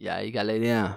E aí, galerinha?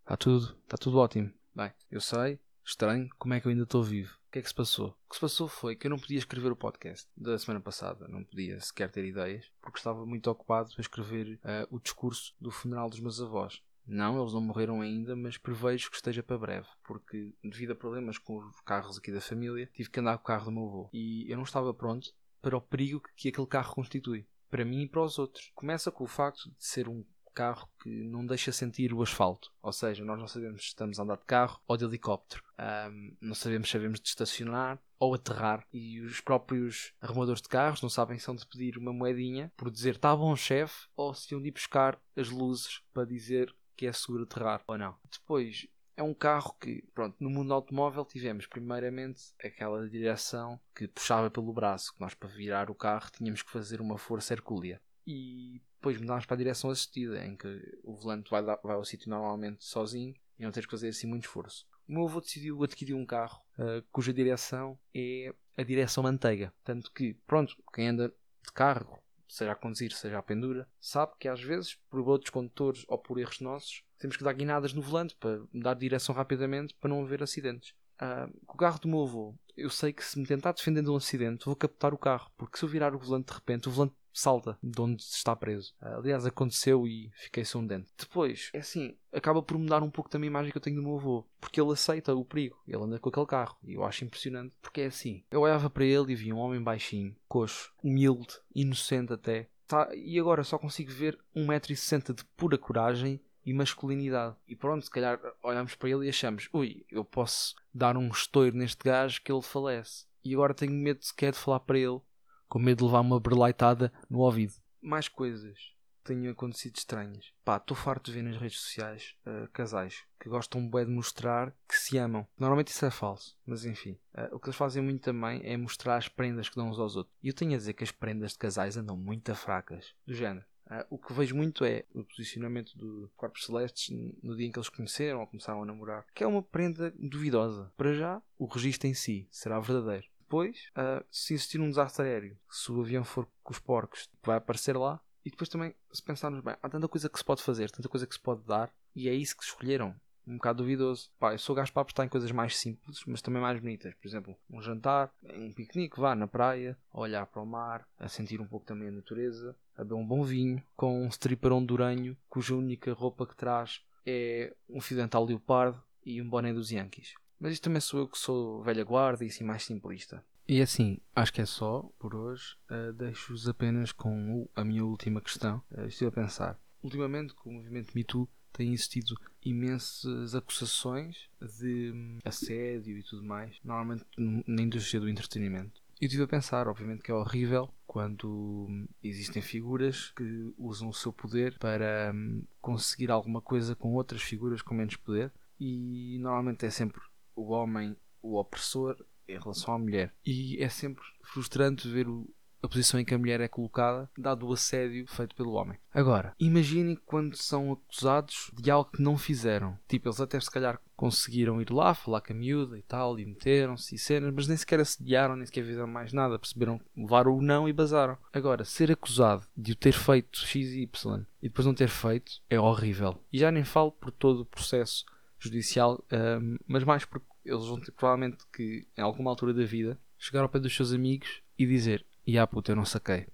Está tudo? Está tudo ótimo. Bem, eu sei, estranho, como é que eu ainda estou vivo? O que é que se passou? O que se passou foi que eu não podia escrever o podcast da semana passada, não podia sequer ter ideias, porque estava muito ocupado a escrever uh, o discurso do funeral dos meus avós. Não, eles não morreram ainda, mas prevejo que esteja para breve, porque devido a problemas com os carros aqui da família, tive que andar com o carro do meu avô. E eu não estava pronto para o perigo que aquele carro constitui, para mim e para os outros. Começa com o facto de ser um carro que não deixa sentir o asfalto. Ou seja, nós não sabemos se estamos a andar de carro ou de helicóptero. Um, não sabemos se sabemos de estacionar ou aterrar. E os próprios arrumadores de carros não sabem se são de pedir uma moedinha por dizer está bom chefe ou se iam de ir buscar as luzes para dizer que é seguro aterrar ou não. Depois, é um carro que, pronto, no mundo automóvel tivemos primeiramente aquela direção que puxava pelo braço, que nós para virar o carro tínhamos que fazer uma força hercúlea. E depois mudámos para a direção assistida, em que o volante vai, vai ao sítio normalmente sozinho e não tens que fazer assim muito esforço. O meu avô decidiu adquirir um carro uh, cuja direção é a direção manteiga. Tanto que, pronto, quem anda de carro, seja a conduzir, seja a pendura, sabe que às vezes, por outros condutores ou por erros nossos, temos que dar guinadas no volante para mudar de direção rapidamente para não haver acidentes. Uh, com o carro do meu avô, eu sei que se me tentar defender de um acidente, vou captar o carro, porque se eu virar o volante de repente, o volante salta de onde está preso. Aliás, aconteceu e fiquei sem um dente. Depois, é assim, acaba por mudar um pouco também a imagem que eu tenho do meu avô, porque ele aceita o perigo, ele anda com aquele carro, e eu acho impressionante, porque é assim, eu olhava para ele e via um homem baixinho, coxo, humilde, inocente até, tá, e agora só consigo ver 1,60m de pura coragem e masculinidade. E pronto, se calhar olhamos para ele e achamos, ui, eu posso dar um estouro neste gajo que ele falece. E agora tenho medo sequer de falar para ele com medo de levar uma berlaitada no ouvido. Mais coisas tenham acontecido estranhas. Pá, estou farto de ver nas redes sociais uh, casais que gostam bem de mostrar que se amam. Normalmente isso é falso, mas enfim. Uh, o que eles fazem muito também é mostrar as prendas que dão uns aos outros. E eu tenho a dizer que as prendas de casais andam muito fracas. Do género. Uh, o que vejo muito é o posicionamento do Corpos Celestes no dia em que eles conheceram ou começaram a namorar, que é uma prenda duvidosa. Para já, o registro em si será verdadeiro depois, uh, se existir um desastre aéreo, se o avião for com os porcos, vai aparecer lá. E depois também, se pensarmos bem, há tanta coisa que se pode fazer, tanta coisa que se pode dar, e é isso que escolheram. Um bocado duvidoso. Pá, eu sou gajo para apostar em coisas mais simples, mas também mais bonitas. Por exemplo, um jantar, um piquenique, vá na praia, a olhar para o mar, a sentir um pouco também a natureza, a beber um bom vinho, com um stripper honduranho, cuja única roupa que traz é um fio dental leopardo e um boné dos Yankees. Mas isto também sou eu que sou velha guarda e assim mais simplista. E assim, acho que é só por hoje. Uh, Deixo-vos apenas com a minha última questão. Uh, estive a pensar. Ultimamente, com o movimento Me Too, tem existido imensas acusações de hum, assédio e tudo mais, normalmente na indústria do entretenimento. Eu estive a pensar, obviamente, que é horrível quando hum, existem figuras que usam o seu poder para hum, conseguir alguma coisa com outras figuras com menos poder, e normalmente é sempre o homem o opressor em relação à mulher. E é sempre frustrante ver o, a posição em que a mulher é colocada, dado o assédio feito pelo homem. Agora, imaginem quando são acusados de algo que não fizeram. Tipo, eles até se calhar conseguiram ir lá, falar com a miúda e tal, e meteram-se e cenas, mas nem sequer assediaram, nem sequer fizeram mais nada. Perceberam, levaram o não e basaram. Agora, ser acusado de o ter feito x e y e depois não ter feito é horrível. E já nem falo por todo o processo judicial, um, mas mais porque eles vão ter provavelmente que, em alguma altura da vida, chegar ao pé dos seus amigos e dizer: E ah, puta, eu não saquei.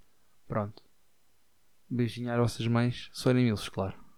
Pronto. Beijinho às vossas mães, se forem claro.